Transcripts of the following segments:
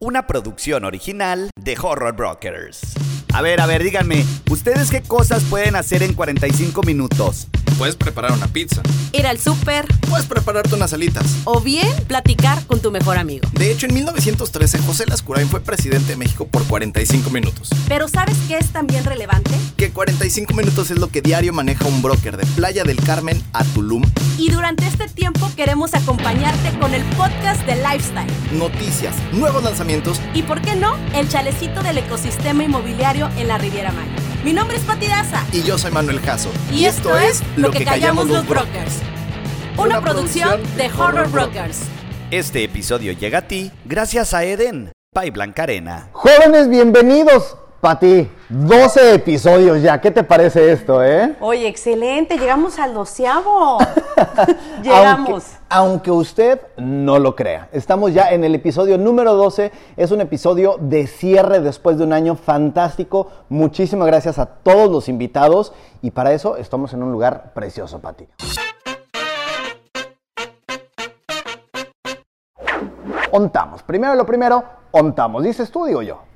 Una producción original de Horror Brokers. A ver, a ver, díganme, ¿ustedes qué cosas pueden hacer en 45 minutos? Puedes preparar una pizza. Ir al súper. Puedes prepararte unas alitas. O bien platicar con tu mejor amigo. De hecho, en 1913 José Lascurain fue presidente de México por 45 minutos. Pero ¿sabes qué es también relevante? Que 45 minutos es lo que diario maneja un broker de Playa del Carmen a Tulum. Y durante este tiempo queremos acompañarte con el podcast de Lifestyle. Noticias, nuevos lanzamientos y, ¿por qué no?, el chalecito del ecosistema inmobiliario en la Riviera Maya. Mi nombre es Pati Daza. Y yo soy Manuel Caso. Y, esto, es Lo que, callamos, los brokers. Una, producción de Horror Brokers. Este episodio llega a ti gracias a Eden, Pai Blancarena. Jóvenes, bienvenidos. Pati, 12 episodios ya. ¿Qué te parece esto, eh? Oye, excelente. Llegamos al doceavo. Llegamos. Aunque, aunque, usted no lo crea. Estamos ya en el episodio número 12. Es un episodio de cierre después de un año fantástico. Muchísimas gracias a todos los invitados. Y para eso estamos en un lugar precioso, Pati. Ontamos. Primero lo primero, ontamos. ¿Dices tú, digo yo?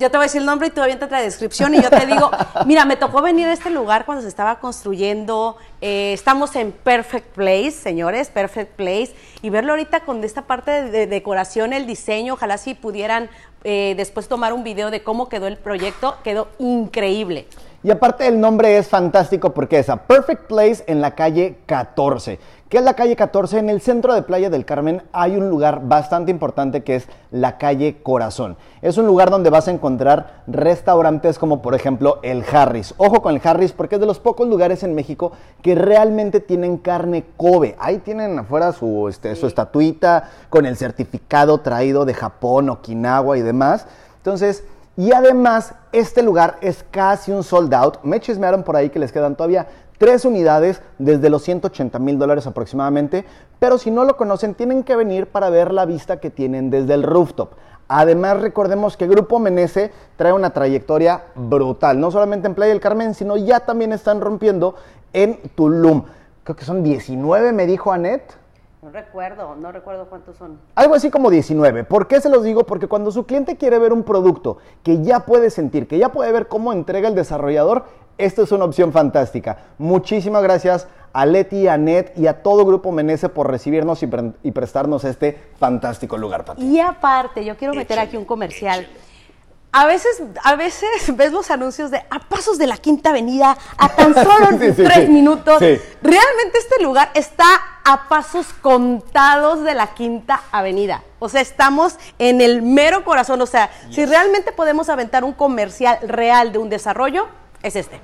Yo te voy a decir el nombre y tú avientas la descripción y yo te digo, mira, me tocó venir a este lugar cuando se estaba construyendo, eh, estamos en Perfect Place, señores, Perfect Place, y verlo ahorita con esta parte de, decoración, el diseño, ojalá si pudieran eh, después tomar un video de cómo quedó el proyecto, quedó increíble. Y aparte el nombre es fantástico porque es a Perfect Place en la calle 14 que es la calle 14. En el centro de Playa del Carmen hay un lugar bastante importante que es la calle Corazón. Es un lugar donde vas a encontrar restaurantes como por ejemplo el Harris. Ojo con el Harris porque es de los pocos lugares en México que realmente tienen carne Kobe. Ahí tienen afuera su, este, su estatuita con el certificado traído de Japón, Okinawa y demás. Entonces, y además, este lugar es casi un sold out. Me chismearon por ahí que les quedan todavía tres unidades desde los 180 mil dólares aproximadamente, pero si no lo conocen tienen que venir para ver la vista que tienen desde el rooftop. Además, recordemos que Grupo Menese trae una trayectoria brutal, no solamente en Playa del Carmen, sino ya también están rompiendo en Tulum. Creo que son 19, me dijo Anet. No recuerdo, no recuerdo cuántos son. Algo así como 19. ¿Por qué se los digo? Porque cuando su cliente quiere ver un producto que ya puede sentir, que ya puede ver cómo entrega el desarrollador, esto es una opción fantástica. Muchísimas gracias a Leti, a Net y a todo Grupo Menese por recibirnos y, prestarnos este fantástico lugar, Pati. Y aparte, yo quiero meter aquí un comercial. A veces, a veces ves los anuncios de a pasos de la Quinta Avenida, a tan solo tres minutos. Realmente este lugar está a pasos contados de la Quinta Avenida. O sea, estamos en el mero corazón. O sea, si realmente podemos aventar un comercial real de un desarrollo, es este.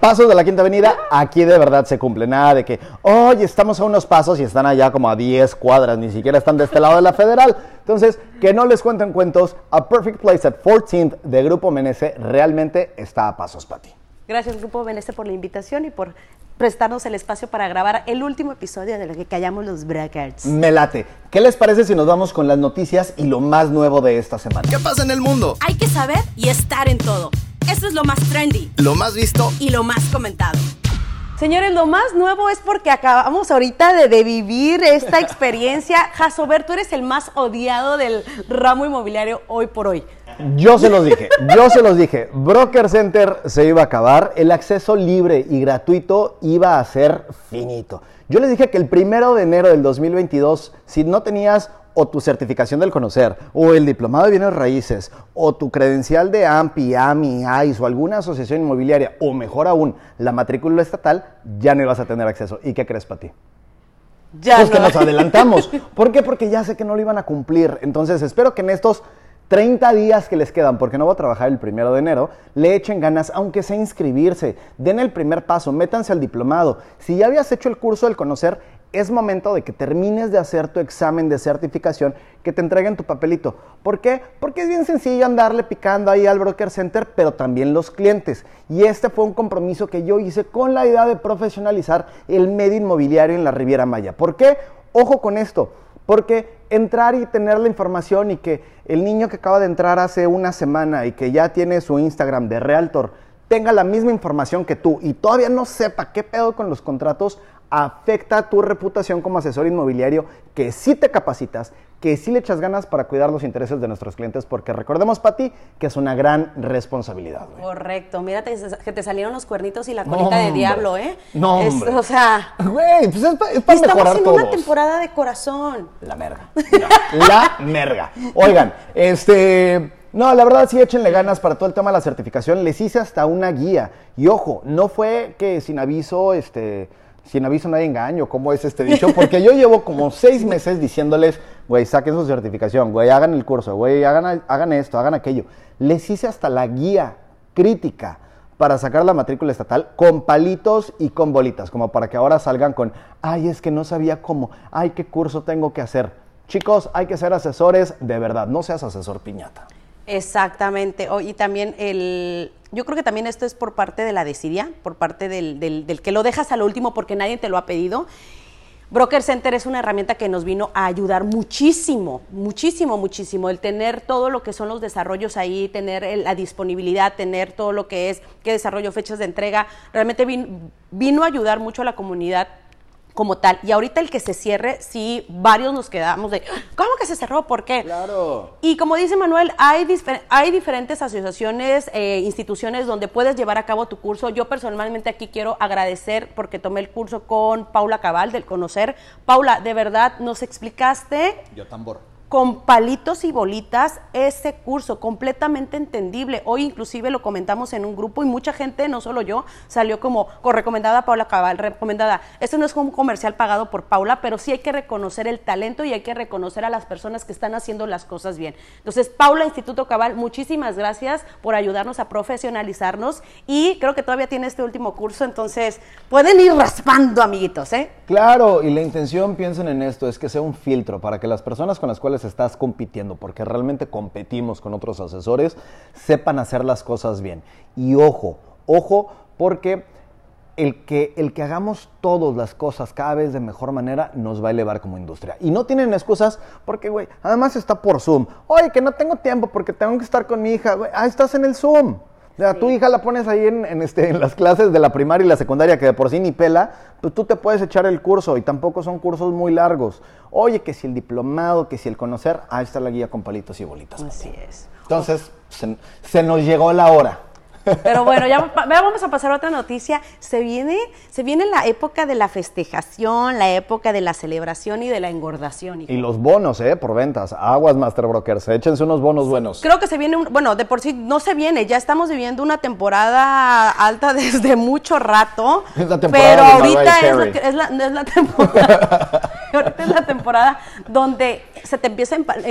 Pasos de la Quinta Avenida, aquí de verdad se cumple. Nada de que, oye, estamos a unos pasos y están allá como a 10 cuadras, ni siquiera están de este lado de la federal. Entonces, que no les cuenten cuentos, A Perfect Place at 14th de Grupo Menese realmente está a pasos para ti. Gracias, Grupo Menese, por la invitación y por prestarnos el espacio para grabar el último episodio de lo que callamos los brackets. Me late. ¿Qué les parece si nos vamos con las noticias y lo más nuevo de esta semana? ¿Qué pasa en el mundo? Hay que saber y estar en todo. Eso es lo más trendy. Lo más visto. Y lo más comentado. Señores, lo más nuevo es porque acabamos ahorita de, vivir esta experiencia. Jasober, tú eres el más odiado del ramo inmobiliario hoy por hoy. Yo se los dije, yo se los dije. Broker Center se iba a acabar, el acceso libre y gratuito iba a ser finito. Yo les dije que el primero de enero del 2022, si no tenías o tu certificación del conocer, o el diplomado de bienes raíces, o tu credencial de AMPI, AMI, AIS o alguna asociación inmobiliaria, o mejor aún, la matrícula estatal, ya no ibas a tener acceso. ¿Y qué crees para ti? Ya pues que nos adelantamos. ¿Por qué? Porque ya sé que no lo iban a cumplir. Entonces espero que en estos 30 días que les quedan, porque no voy a trabajar el primero de enero, le echen ganas, aunque sea inscribirse, den el primer paso, métanse al diplomado. Si ya habías hecho el curso del conocer, es momento de que termines de hacer tu examen de certificación, que te entreguen tu papelito. ¿Por qué? Porque es bien sencillo andarle picando ahí al broker center, pero también los clientes. Y este fue un compromiso que yo hice con la idea de profesionalizar el medio inmobiliario en la Riviera Maya. ¿Por qué? Ojo con esto. Porque entrar y tener la información y que el niño que acaba de entrar hace una semana y que ya tiene su Instagram de Realtor tenga la misma información que tú y todavía no sepa qué pedo con los contratos, afecta tu reputación como asesor inmobiliario, que sí te capacitas, que sí le echas ganas para cuidar los intereses de nuestros clientes, porque recordemos, Pati, que es una gran responsabilidad. Correcto. Mírate que te salieron los cuernitos y la colita de diablo, ¿eh? No, hombre. o sea... Güey, pues es, para Estamos en una temporada de corazón. La merga. la merga. Oigan, este... No, la verdad sí échenle ganas para todo el tema de la certificación. Les hice hasta una guía. Y ojo, no fue que sin aviso, este sin aviso no hay engaño, ¿cómo es este dicho? Porque yo llevo como seis meses diciéndoles, güey, saquen su certificación, güey, hagan el curso, güey, hagan, hagan esto, hagan aquello. Les hice hasta la guía crítica para sacar la matrícula estatal con palitos y con bolitas, como para que ahora salgan con, ay, es que no sabía cómo, ay, qué curso tengo que hacer. Chicos, hay que ser asesores de verdad, no seas asesor piñata. Exactamente. y también el, yo creo que también esto es por parte de la desidia, por parte del, del, que lo dejas a lo último porque nadie te lo ha pedido. Broker Center es una herramienta que nos vino a ayudar muchísimo, muchísimo, muchísimo. El tener todo lo que son los desarrollos ahí, tener la disponibilidad, tener todo lo que es, qué desarrollo, fechas de entrega, realmente vino a ayudar mucho a la comunidad como tal. Y ahorita el que se cierre, sí, varios nos quedamos de, ¿cómo que se cerró? ¿Por qué? Claro. Y como dice Manuel, hay, hay diferentes asociaciones, eh, instituciones donde puedes llevar a cabo tu curso. Yo personalmente aquí quiero agradecer porque tomé el curso con Paula Cabal del Conocer. Paula, de verdad, nos explicaste. Yo tambor con palitos y bolitas ese curso, completamente entendible. Hoy inclusive lo comentamos en un grupo y mucha gente, no solo yo, salió como recomendada Paula Cabal, recomendada. Esto no es un comercial pagado por Paula, pero sí hay que reconocer el talento y hay que reconocer a las personas que están haciendo las cosas bien. Entonces, Paula Instituto Cabal, muchísimas gracias por ayudarnos a profesionalizarnos y creo que todavía tiene este último curso, entonces pueden ir raspando, amiguitos, ¿eh? Claro, y la intención, piensen en esto, es que sea un filtro para que las personas con las cuales estás compitiendo, porque realmente competimos con otros asesores, sepan hacer las cosas bien. Y ojo, ojo, porque el que, el que hagamos todas las cosas cada vez de mejor manera nos va a elevar como industria. Y no tienen excusas porque, güey, además está por Zoom. Oye, que no tengo tiempo porque tengo que estar con mi hija. Güey, ah, estás en el Zoom. O tu hija la pones ahí en, este, en las clases de la primaria y la secundaria, que de por sí ni pela, pues tú te puedes echar el curso y tampoco son cursos muy largos. Oye, que si el diplomado, que si el conocer, ahí está la guía con palitos y bolitas. Así es. Entonces, se nos llegó la hora. Pero bueno, ya vamos a pasar a otra noticia. Se viene, se viene la época de la festejación, la época de la celebración y de la engordación. Y los bonos, ¿eh? Por ventas. Aguas, Master Brokers. Échense unos bonos buenos. Creo que se viene, un, bueno, de por sí no se viene. Ya estamos viviendo una temporada alta desde mucho rato. Es la temporada pero ahorita es, la, es la temporada. ahorita es la temporada donde se te empieza a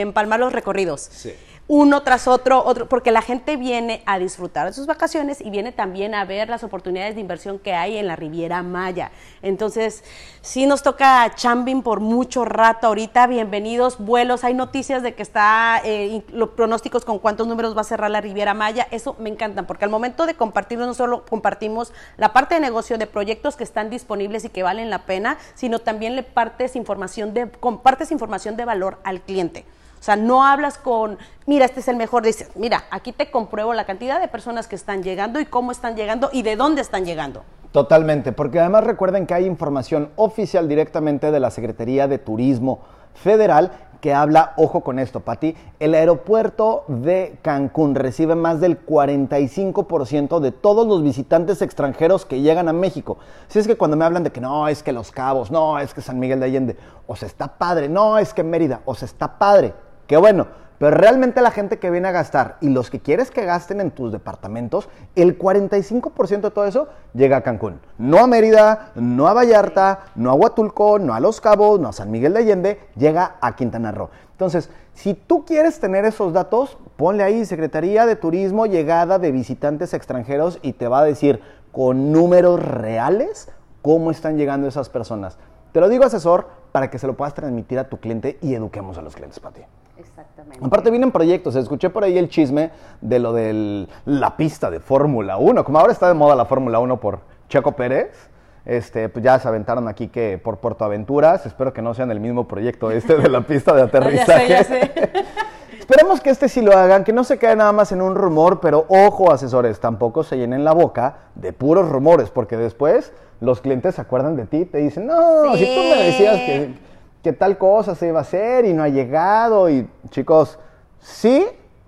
empalmar los recorridos. Sí uno tras otro, otro, porque la gente viene a disfrutar de sus vacaciones y viene también a ver las oportunidades de inversión que hay en la Riviera Maya. Entonces, sí nos toca chambing por mucho rato ahorita. Bienvenidos, vuelos. Hay noticias de que está eh, los pronósticos con cuántos números va a cerrar la Riviera Maya. Eso me encanta, porque al momento de compartirlo, no solo compartimos la parte de negocio de proyectos que están disponibles y que valen la pena, sino también le partes información de, compartes información de valor al cliente. O sea, no hablas con, mira, este es el mejor, dices, mira, aquí te compruebo la cantidad de personas que están llegando y cómo están llegando y de dónde están llegando. Totalmente, porque además recuerden que hay información oficial directamente de la Secretaría de Turismo Federal que habla, ojo con esto, Pati, el aeropuerto de Cancún recibe más del 45% de todos los visitantes extranjeros que llegan a México. Si es que cuando me hablan de que no, es que Los Cabos, no, es que San Miguel de Allende, o está padre, no, es que Mérida, o está padre, Qué bueno, pero realmente la gente que viene a gastar y los que quieres que gasten en tus departamentos, el 45% de todo eso llega a Cancún. No a Mérida, no a Vallarta, no a Huatulco, no a Los Cabos, no a San Miguel de Allende, llega a Quintana Roo. Entonces, si tú quieres tener esos datos, ponle ahí Secretaría de Turismo, llegada de visitantes extranjeros y te va a decir con números reales cómo están llegando esas personas. Te lo digo, asesor, para que se lo puedas transmitir a tu cliente y eduquemos a los clientes, Pati. Exactamente. Aparte vienen proyectos, escuché por ahí el chisme de lo de la pista de Fórmula 1, como ahora está de moda la Fórmula 1 por Checo Pérez, este, pues ya se aventaron aquí que por Puerto Aventuras, espero que no sean el mismo proyecto este de la pista de aterrizaje. ya sé, ya sé. Esperemos que este sí lo hagan, que no se quede nada más en un rumor, pero ojo asesores, tampoco se llenen la boca de puros rumores, porque después los clientes se acuerdan de ti, te dicen, no, si tú me decías que, que tal cosa se iba a hacer y no ha llegado, y chicos, sí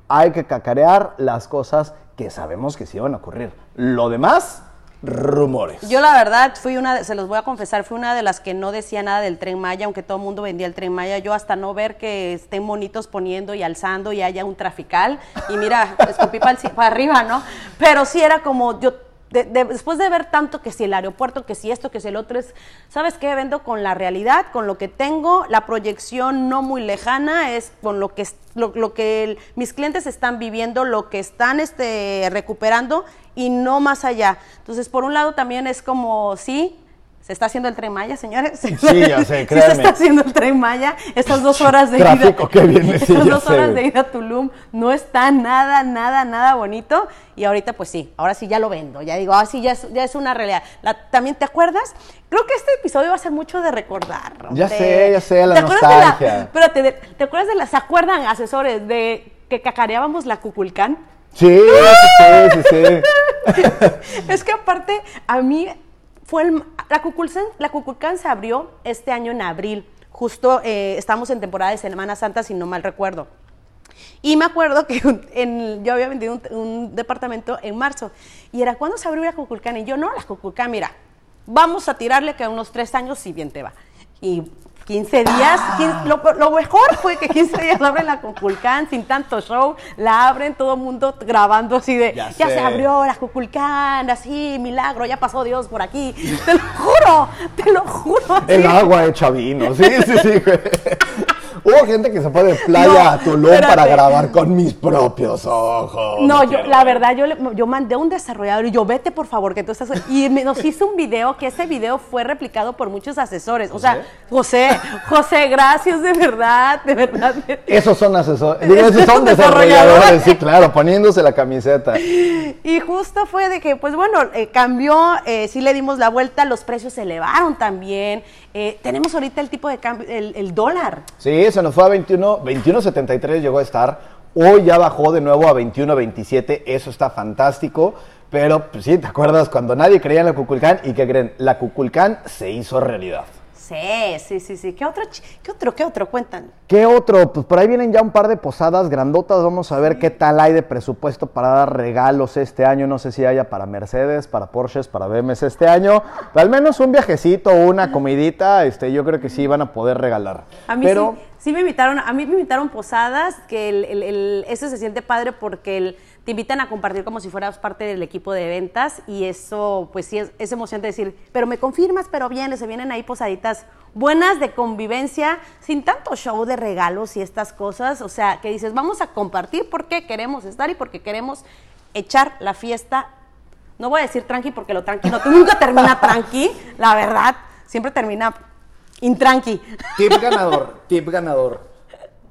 hay que cacarear las cosas que sabemos que sí van a ocurrir. Lo demás, rumores. Yo la verdad fui una, se los voy a confesar, fui una de las que no decía nada del tren Maya, aunque todo el mundo vendía el tren Maya. Yo hasta no ver que estén bonitos poniendo y alzando y haya un trafical. Y mira, escupí para, arriba, ¿no? Pero sí era como yo. De- de- después de ver tanto que si el aeropuerto, que si esto, que si el otro es, ¿sabes qué? Vendo con la realidad, con lo que tengo, la proyección no muy lejana es con lo que, lo, lo que mis clientes están viviendo, lo que están este, recuperando y no más allá. Entonces, por un lado también es como, sí, se está haciendo el tren Maya, señores. Sí, ya sé, Sí se créanme. está haciendo el tren Maya. Estas dos horas de Tráfico ida. que viene, sí, estas dos sé, horas de ida a Tulum no está nada, nada, nada bonito. Y ahorita, pues sí, ahora sí ya lo vendo. Ya digo, ah, sí, ya es, ya es una realidad. La- También, ¿te acuerdas? Creo que este episodio va a ser mucho de recordar. Ya de- sé, ya sé, la ¿Te de nostalgia. espérate, de- ¿te acuerdas de las, ¿se acuerdan, asesores, de que cacareábamos la Cuculcán? Sí, sí, sí, sí. es que aparte, a mí La Cuculcán, se abrió este año en abril. Justo eh, estamos en temporada de Semana Santa, si no mal recuerdo. Y me acuerdo que yo había vendido un, un departamento en marzo. Y era, ¿cuándo se abrió la Cuculcán? Y yo, no, la Cuculcán, mira, vamos a tirarle que a unos tres años, si bien te va. Y 15 días, 15 lo, lo mejor fue que 15 días abren la Cuculcán sin tanto show, la abren todo el mundo grabando así de, Ya se abrió la Cuculcán, así, milagro, ya pasó Dios por aquí. Te lo juro, te lo juro. así. El agua hecha vino, sí, sí, sí. Hubo gente que se fue de playa No, a Tulum para grabar con mis propios ojos. No, yo, la ver. verdad, yo, le- yo mandé a un desarrollador y yo, vete por favor, que tú estás... Y me- nos hizo un video, que ese video fue replicado por muchos asesores. O sea, José, José, gracias de verdad, de verdad. Esos son asesores, digo, esos Esos son desarrolladores. sí, claro, poniéndose la camiseta. Y justo fue de que, pues bueno, eh, cambió, eh, sí le dimos la vuelta, los precios se elevaron también. Eh, tenemos ahorita el tipo de cambio, el, dólar. Sí, se nos fue a 21, 21.73 llegó a estar. Hoy ya bajó de nuevo a 21.27, eso está fantástico. Pero pues, sí, ¿te acuerdas cuando nadie creía en la Cuculcán? ¿Y qué creen? La Cuculcán se hizo realidad. Sí, sí, sí, sí. ¿Qué otro, qué otro, qué otro? Cuentan. ¿Qué otro? Pues por ahí vienen ya un par de posadas grandotas. Vamos a ver qué tal hay de presupuesto para dar regalos este año. No sé si haya para Mercedes, para Porsches, para BMWs este año. Pero al menos un viajecito, una comidita, este, yo creo que sí van a poder regalar. A mí Pero sí, sí me invitaron, a mí me invitaron posadas, que el, el- el- eso se siente padre porque el- te invitan a compartir como si fueras parte del equipo de ventas y eso pues sí es, es emocionante decir, pero me confirmas, pero viene, se vienen ahí posaditas buenas de convivencia, sin tanto show de regalos y estas cosas, o sea, que dices, vamos a compartir porque queremos estar y porque queremos echar la fiesta. No voy a decir tranqui porque lo tranqui no, nunca termina tranqui, la verdad, siempre termina intranqui. Tip ganador, tip ganador.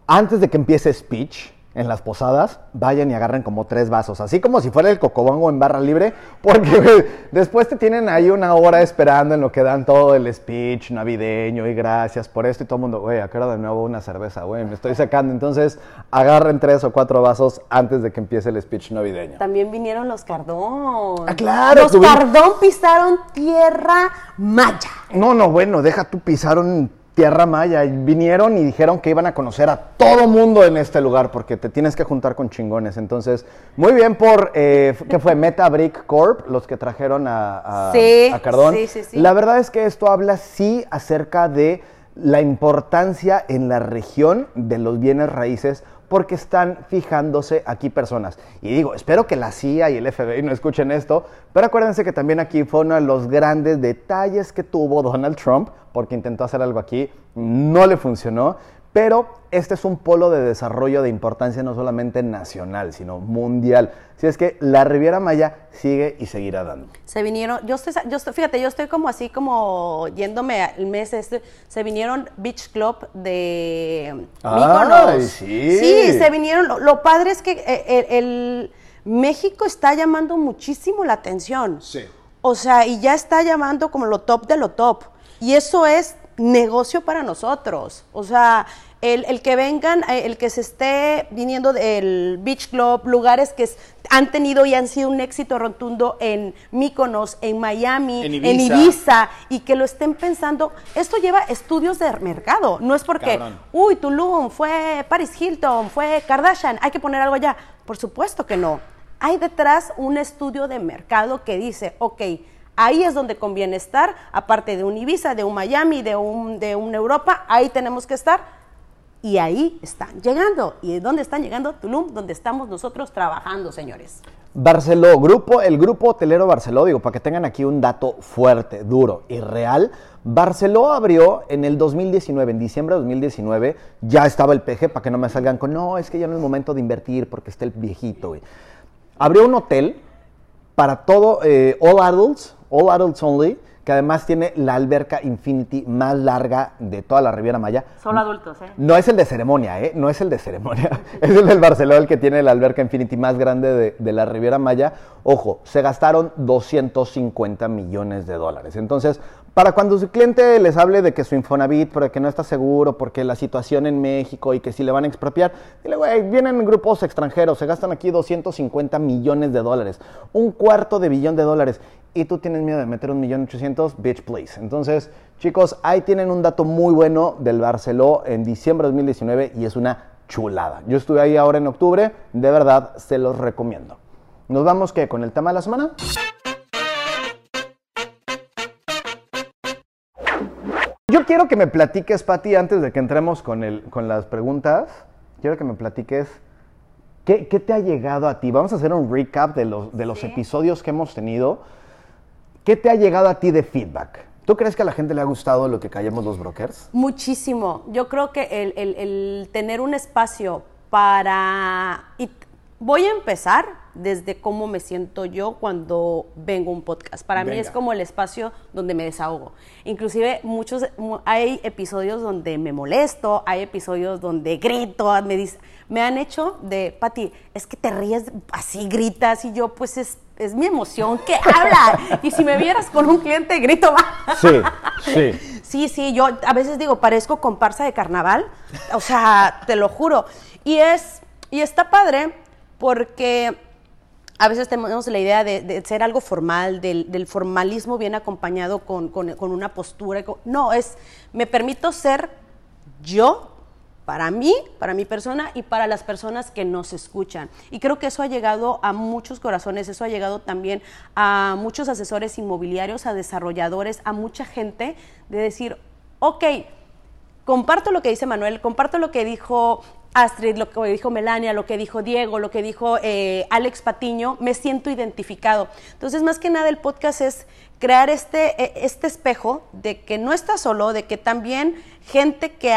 Antes de que empiece speech en las posadas, vayan y agarren como tres vasos, así como si fuera el cocobongo en barra libre, porque después te tienen ahí una hora esperando en lo que dan todo el speech navideño y gracias por esto y todo el mundo, güey, acá de nuevo una cerveza, güey, me estoy sacando. Entonces, agarren tres o cuatro vasos antes de que empiece el speech navideño. También vinieron los Cardón. Ah, claro, Los tuvimos- Cardón pisaron tierra maya. No, no, bueno, deja tú pisaron tierra maya. Vinieron y dijeron que iban a conocer a todo mundo en este lugar porque te tienes que juntar con chingones. Entonces, muy bien por, eh, ¿qué fue? Meta Brick Corp, los que trajeron a, a, Sí, a Cardón. sí, sí, sí. La verdad es que esto habla sí acerca de la importancia en la región de los bienes raíces porque están fijándose aquí personas. Y digo, espero que la CIA y el FBI no escuchen esto, pero acuérdense que también aquí fue uno de los grandes detalles que tuvo Donald Trump, porque intentó hacer algo aquí, no le funcionó, pero este es un polo de desarrollo de importancia no solamente nacional, sino mundial. Si es que la Riviera Maya sigue y seguirá dando. Se vinieron, yo estoy, yo estoy, fíjate, yo estoy como así como yéndome al mes este, se vinieron Beach Club de Mykonos. sí. Sí, se vinieron, lo, padre es que eh, el, México está llamando muchísimo la atención. Sí. O sea, y ya está llamando como lo top de lo top. Y eso es negocio para nosotros. O sea, el, que vengan, eh, el que se esté viniendo del Beach Club, lugares que han tenido y han sido un éxito rotundo en Mykonos, en Miami, en Ibiza. y que lo estén pensando, esto lleva estudios de mercado, no es porque, uy, Tulum, fue Paris Hilton, fue Kardashian, hay que poner algo allá. Por supuesto que no. Hay detrás un estudio de mercado que dice, ok, Ahí es donde conviene estar, aparte de un Ibiza, de un Miami, de un, de una Europa, ahí tenemos que estar. Y ahí están llegando. ¿Y dónde están llegando? Tulum, donde estamos nosotros trabajando, señores. Barceló, grupo, el grupo hotelero Barceló, digo, para que tengan aquí un dato fuerte, duro y real. Barceló abrió en el 2019, en diciembre de 2019, ya estaba el PG, para que no me salgan con, no, es que ya no es momento de invertir porque está el viejito. Abrió un hotel para todo, eh, all adults, All Adults Only, que además tiene la alberca Infinity más larga de toda la Riviera Maya. Solo adultos, ¿eh? No es el de ceremonia, ¿eh? No es el de ceremonia. es el del Barcelona el que tiene la alberca Infinity más grande de, de, la Riviera Maya. Ojo, se gastaron 250 millones de dólares. Entonces, para cuando su cliente les hable de que su Infonavit, porque no está seguro, porque la situación en México y que si le van a expropiar, dile, güey, vienen grupos extranjeros, se gastan aquí 250 millones de dólares, un cuarto de billón de dólares, y tú tienes miedo de meter un millón ochocientos, bitch, please. Entonces, chicos, ahí tienen un dato muy bueno del Barceló en diciembre de 2019 y es una chulada. Yo estuve ahí ahora en octubre, de verdad, se los recomiendo. Nos vamos, ¿qué? ¿Con el tema de la semana? Yo quiero que me platiques, Pati, antes de que entremos con, el, con las preguntas, quiero que me platiques qué, te ha llegado a ti. Vamos a hacer un recap de los, de los episodios que hemos tenido. ¿Qué te ha llegado a ti de feedback? ¿Tú crees que a la gente le ha gustado lo que callamos los brokers? Muchísimo. Yo creo que el, el tener un espacio para... Voy a empezar desde cómo me siento yo cuando vengo a un podcast. Para mí es como el espacio donde me desahogo. Inclusive muchos hay episodios donde me molesto, hay episodios donde grito, me me han hecho de, Pati, es que te ríes así, gritas y yo pues es, es mi emoción que habla. y si me vieras con un cliente grito más. Sí, sí. Sí, sí, yo a veces digo, parezco comparsa de carnaval. O sea, te lo juro. Y es y está padre porque a veces tenemos la idea de, ser algo formal, del, formalismo bien acompañado con, una postura. no, es, me permito ser yo para mí, para mi persona y para las personas que nos escuchan. Y creo que eso ha llegado a muchos corazones, eso ha llegado también a muchos asesores inmobiliarios, a desarrolladores, a mucha gente de decir, ok, comparto lo que dice Manuel, comparto lo que dijo Astrid, lo que dijo Melania, lo que dijo Diego, lo que dijo eh, Alex Patiño, me siento identificado. Entonces, más que nada, el podcast es crear este, e, este espejo de que no está solo, de que también gente que,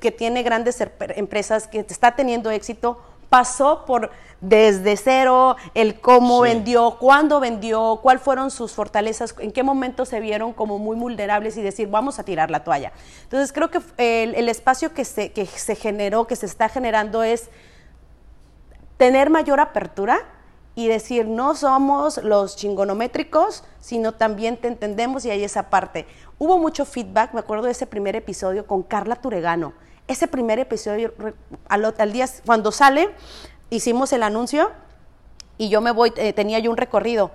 que tiene grandes empresas, que está teniendo éxito, pasó por desde cero, el cómo vendió, cuándo vendió, cuáles fueron sus fortalezas, en qué momento se vieron como muy vulnerables y decir, vamos a tirar la toalla. Entonces creo que el, espacio que se, que se generó, que se está generando es tener mayor apertura y decir, no somos los chingonométricos, sino también te entendemos y hay esa parte. Hubo mucho feedback, me acuerdo de ese primer episodio con Carla Turegano. Ese primer episodio, al, al día, cuando sale, hicimos el anuncio y yo me voy, eh, tenía yo un recorrido.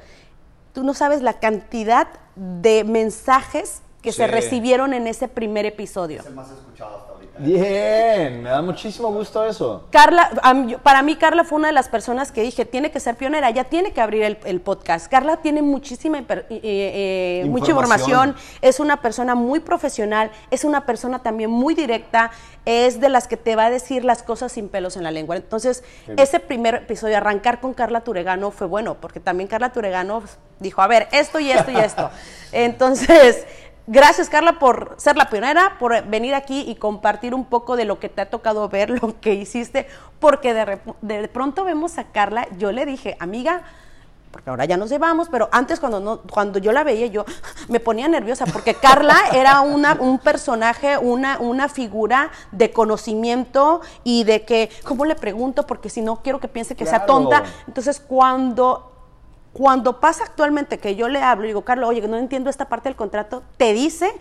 Tú no sabes la cantidad de mensajes que se recibieron en ese primer episodio. Es más escuchado hasta ahorita. Bien, me da muchísimo gusto eso. Carla, para mí Carla fue una de las personas que dije, tiene que ser pionera, ya tiene que abrir el, podcast. Carla tiene muchísima eh, eh, mucha información, es una persona muy profesional, es una persona también muy directa, es de las que te va a decir las cosas sin pelos en la lengua. Entonces, ese primer episodio, arrancar con Carla Turegano fue bueno, porque también Carla Turegano dijo, a ver, esto y esto y esto. Entonces Gracias, Carla, por ser la pionera, por venir aquí y compartir un poco de lo que te ha tocado ver, lo que hiciste, porque de, de pronto vemos a Carla, yo le dije, amiga, porque ahora ya nos llevamos, pero antes cuando, no, cuando yo la veía yo me ponía nerviosa porque Carla era una, un personaje, una, una figura de conocimiento y de que, ¿cómo le pregunto? Porque si no quiero que piense que sea tonta. Entonces cuando cuando pasa actualmente que yo le hablo y digo, Carla, oye, no entiendo esta parte del contrato, te dice,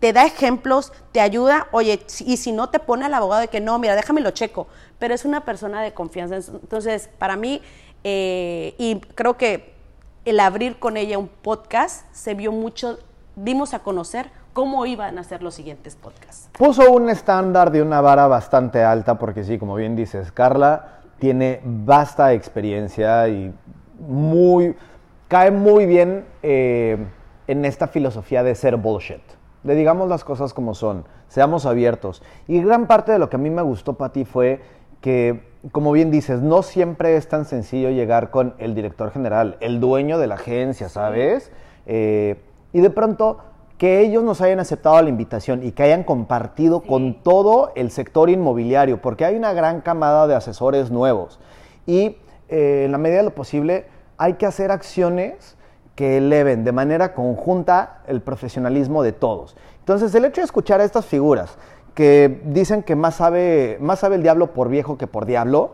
te da ejemplos, te ayuda, oye, y si no te pone al abogado de que no, mira, déjame lo checo, pero es una persona de confianza. Entonces, para mí, eh, y creo que el abrir con ella un podcast se vio mucho, dimos a conocer cómo iban a ser los siguientes podcasts. Puso un estándar de una vara bastante alta porque sí, como bien dices, Carla tiene vasta experiencia y muy, cae muy bien eh, en esta filosofía de ser bullshit. Le digamos las cosas como son, seamos abiertos. Y gran parte de lo que a mí me gustó, Pati, fue que como bien dices, no siempre es tan sencillo llegar con el director general, el dueño de la agencia, ¿sabes? Eh, y de pronto que ellos nos hayan aceptado la invitación y que hayan compartido con todo el sector inmobiliario, porque hay una gran camada de asesores nuevos. Y eh, en la medida de lo posible hay que hacer acciones que eleven de manera conjunta el profesionalismo de todos. Entonces, el hecho de escuchar a estas figuras, que dicen que más sabe, más sabe el diablo por viejo que por diablo.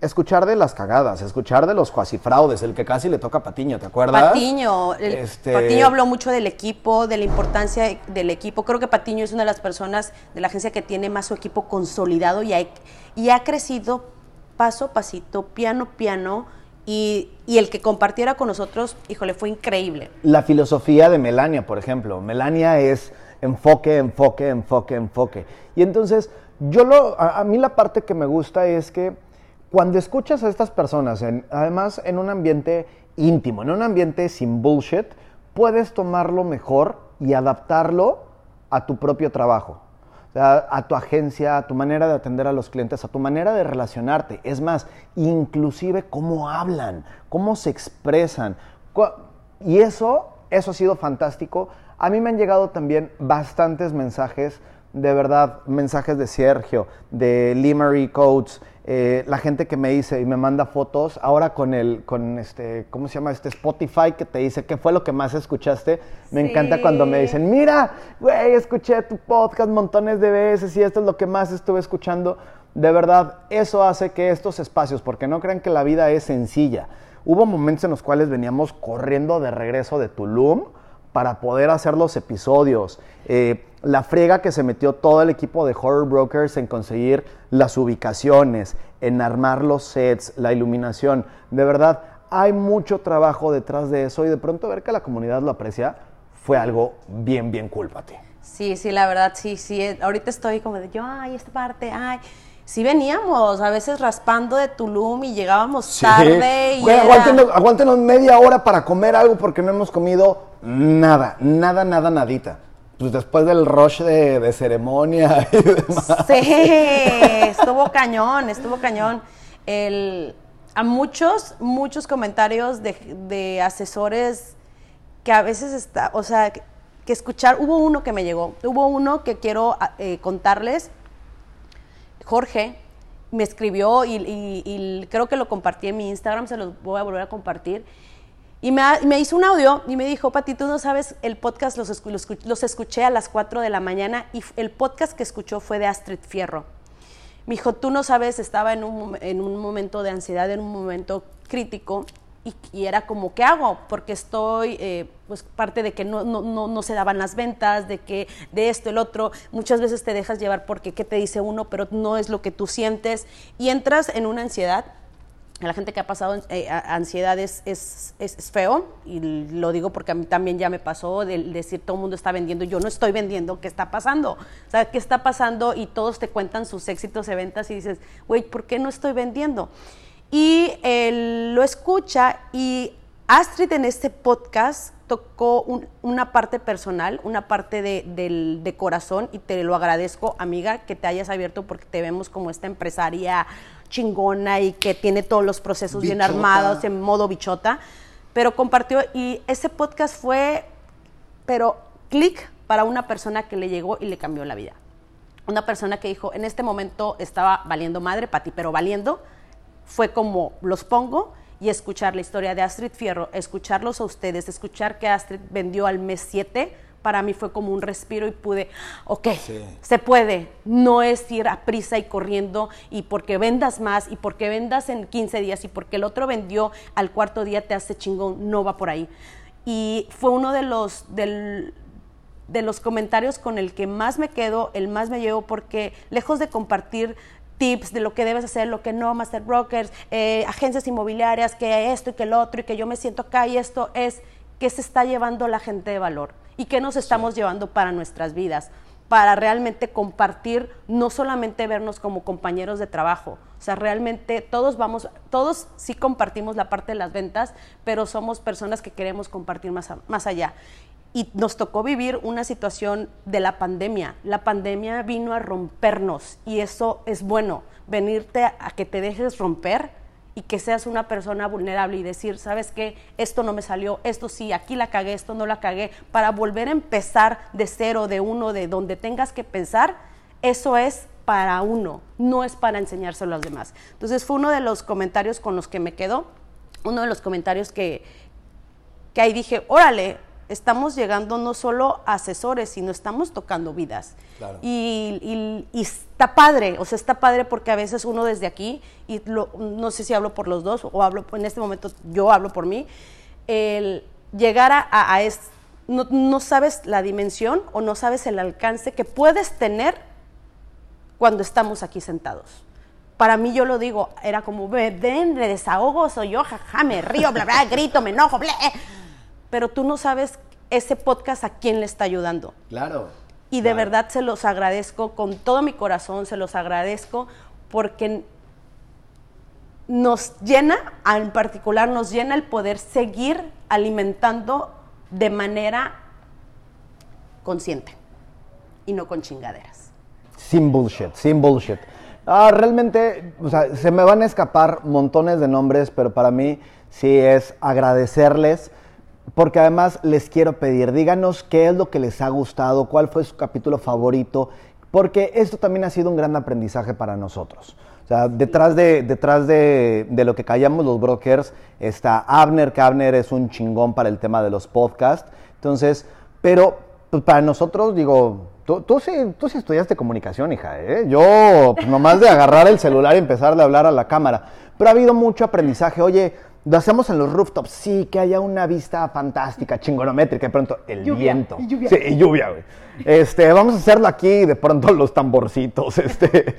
escuchar de las cagadas, escuchar de los cuasifraudes, el que casi le toca a Patiño, ¿te acuerdas? Patiño, este... Patiño habló mucho del equipo, de la importancia del equipo. Creo que Patiño es una de las personas de la agencia que tiene más su equipo consolidado y ha, y ha crecido paso a pasito, piano piano. Y, y, el que compartiera con nosotros, híjole, fue increíble. La filosofía de Melania, por ejemplo. Melania es enfoque, enfoque, enfoque, enfoque. Y entonces, yo lo, a, mí la parte que me gusta es que cuando escuchas a estas personas, además en un ambiente íntimo, en un ambiente sin bullshit, puedes tomarlo mejor y adaptarlo a tu propio trabajo. A tu agencia, a tu manera de atender a los clientes, a tu manera de relacionarte. Es más, inclusive cómo hablan, cómo se expresan. Y eso, eso ha sido fantástico a mí me han llegado también bastantes mensajes, de verdad, mensajes de Sergio, de Limery Codes, eh, la gente que me dice y me manda fotos, ahora con el, con este, ¿cómo se llama? Este Spotify que te dice qué fue lo que más escuchaste. Me encanta cuando me dicen, mira, güey, escuché tu podcast montones de veces y esto es lo que más estuve escuchando. De verdad, eso hace que estos espacios, porque no crean que la vida es sencilla. Hubo momentos en los cuales veníamos corriendo de regreso de Tulum para poder hacer los episodios. Eh, la friega que se metió todo el equipo de Horror Brokers en conseguir las ubicaciones, en armar los sets, la iluminación. De verdad, hay mucho trabajo detrás de eso y de pronto ver que la comunidad lo aprecia fue algo bien, bien cool para ti. Sí, sí, la verdad, sí, sí. Ahorita estoy como de yo, ay, esta parte, ay sí veníamos a veces raspando de Tulum y llegábamos tarde. Y aguántenos, media hora para comer algo porque no hemos comido nada, nada, nada, nadita. Pues después del rush de, ceremonia y. Sí, estuvo cañón, estuvo cañón. El, a muchos, muchos comentarios de, asesores que a veces está, o sea, que escuchar, hubo uno que me llegó, hubo uno que quiero eh, contarles Jorge me escribió y, creo que lo compartí en mi Instagram, se los voy a volver a compartir. Y me, hizo un audio y me dijo, Pati, tú no sabes, el podcast los, los, escuché a las 4 de la mañana y el podcast que escuchó fue de Astrid Fierro. Me dijo, tú no sabes, estaba en un, en un momento de ansiedad, en un momento crítico y, era como, ¿qué hago? Porque estoy, eh, pues parte de que no, no, no, se daban las ventas, de que de esto, el otro, muchas veces te dejas llevar porque qué te dice uno, pero no es lo que tú sientes y entras en una ansiedad. A la gente que ha pasado eh, ansiedad es, es, feo, y lo digo porque a mí también ya me pasó de, decir todo el mundo está vendiendo, yo no estoy vendiendo, ¿qué está pasando? O sea, ¿qué está pasando? Y todos te cuentan sus éxitos de ventas y dices, güey, ¿por qué no estoy vendiendo? y él lo escucha y Astrid en este podcast tocó una parte personal, una parte de, corazón y te lo agradezco, amiga, que te hayas abierto porque te vemos como esta empresaria chingona y que tiene todos los procesos bien armados en modo bichota, pero compartió y ese podcast fue, pero clic para una persona que le llegó y le cambió la vida. Una persona que dijo, en este momento estaba valiendo madre, Pati, pero valiendo, fue como los pongo y escuchar la historia de Astrid Fierro, escucharlos a ustedes, escuchar que Astrid vendió al mes 7, para mí fue como un respiro y pude, ok, se puede, no es ir a prisa y corriendo y porque vendas más y porque vendas en 15 días y porque el otro vendió al cuarto día te hace chingón, no va por ahí. Y fue uno de los, del, de los comentarios con el que más me quedo, el más me llevo, porque lejos de compartir tips de lo que debes hacer, lo que no, master brokers, eh, agencias inmobiliarias, que esto y que el otro, y que yo me siento acá y esto es que se está llevando la gente de valor y qué nos estamos llevando para nuestras vidas, para realmente compartir, no solamente vernos como compañeros de trabajo, o sea, realmente todos vamos, todos sí compartimos la parte de las ventas, pero somos personas que queremos compartir más, más allá. Y nos tocó vivir una situación de la pandemia. La pandemia vino a rompernos y eso es bueno, venirte a que te dejes romper y que seas una persona vulnerable y decir, ¿sabes qué? Esto no me salió, esto sí, aquí la cagué, esto no la cagué, para volver a empezar de cero, de uno, de donde tengas que pensar, eso es para uno, no es para enseñárselo a los demás. Entonces fue uno de los comentarios con los que me quedo, uno de los comentarios que, que ahí dije, órale, estamos llegando no solo a asesores, sino estamos tocando vidas. Y, está padre, o sea, está padre porque a veces uno desde aquí, y no sé si hablo por los dos o hablo, en este momento yo hablo por mí, el llegar a, a, no, no, sabes la dimensión o no sabes el alcance que puedes tener cuando estamos aquí sentados. Para mí yo lo digo, era como, ven, de desahogo, soy yo, jaja, me río, bla, bla, grito, me enojo, bla pero tú no sabes ese podcast a quién le está ayudando. Claro. Y de verdad se los agradezco con todo mi corazón, se los agradezco porque nos llena, en particular nos llena el poder seguir alimentando de manera consciente y no con chingaderas. Sin bullshit, sin bullshit. Ah, realmente, o sea, se me van a escapar montones de nombres, pero para mí sí es agradecerles porque además les quiero pedir, díganos qué es lo que les ha gustado, cuál fue su capítulo favorito, porque esto también ha sido un gran aprendizaje para nosotros. O sea, detrás de, detrás de, lo que callamos los brokers está Abner, que Abner es un chingón para el tema de los podcasts. Entonces, pero pues, para nosotros, digo, tú, tú, sí, tú sí estudiaste comunicación, hija, ¿eh? Yo, pues, nomás de agarrar el celular y empezar a hablar a la cámara. Pero ha habido mucho aprendizaje. Oye, lo hacemos en los rooftops, sí, que haya una vista fantástica, chingonométrica, de pronto el viento. Y lluvia. Sí, y lluvia, güey. Este, vamos a hacerlo aquí, de pronto los tamborcitos, este,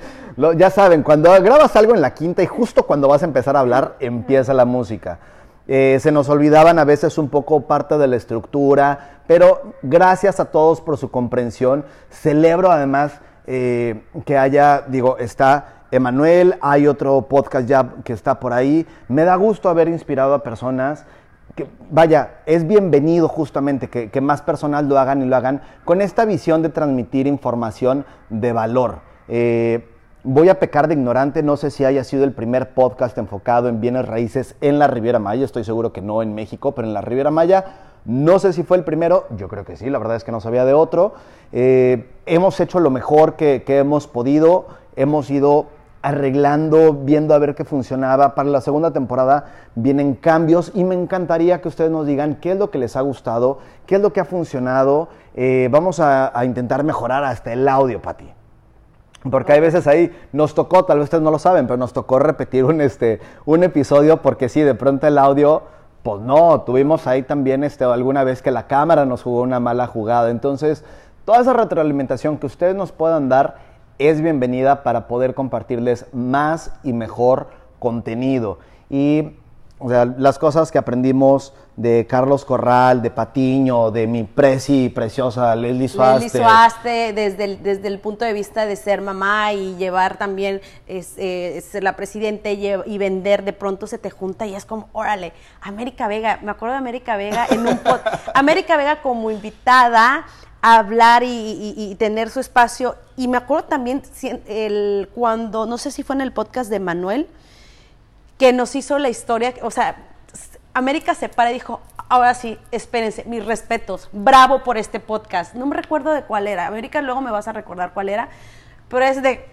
ya saben, cuando grabas algo en la quinta y justo cuando vas a empezar a hablar, empieza la música. Eh, se nos olvidaban a veces un poco parte de la estructura, pero gracias a todos por su comprensión. Celebro además eh, que haya, digo, está Emanuel, hay otro podcast ya que está por ahí. Me da gusto haber inspirado a personas que, vaya, es bienvenido justamente que, más personas lo hagan y lo hagan con esta visión de transmitir información de valor. Eh, voy a pecar de ignorante, no sé si haya sido el primer podcast enfocado en bienes raíces en la Riviera Maya, estoy seguro que no en México, pero en la Riviera Maya. No sé si fue el primero, yo creo que sí, la verdad es que no sabía de otro. Eh, hemos hecho lo mejor que, que hemos podido, hemos ido arreglando, viendo a ver qué funcionaba. Para la segunda temporada vienen cambios y me encantaría que ustedes nos digan qué es lo que les ha gustado, qué es lo que ha funcionado. Eh, vamos a, intentar mejorar hasta el audio, Pati. Porque hay veces ahí nos tocó, tal vez ustedes no lo saben, pero nos tocó repetir un, este, un episodio porque sí, de pronto el audio, pues no, tuvimos ahí también este, alguna vez que la cámara nos jugó una mala jugada. Entonces, toda esa retroalimentación que ustedes nos puedan dar es bienvenida para poder compartirles más y mejor contenido. Y o sea, las cosas que aprendimos de Carlos Corral, de Patiño, de mi preci preciosa Leslie Suaste. Leslie Suaste, desde el, desde el punto de vista de ser mamá y llevar también eh, ser la presidente y, vender, de pronto se te junta y es como, órale, América Vega, me acuerdo de América Vega en un América Vega como invitada hablar y, tener su espacio. Y me acuerdo también el, cuando, no sé si fue en el podcast de Manuel, que nos hizo la historia, o sea, América se para y dijo, ahora sí, espérense, mis respetos, bravo por este podcast. No me recuerdo de cuál era, América luego me vas a recordar cuál era, pero es de,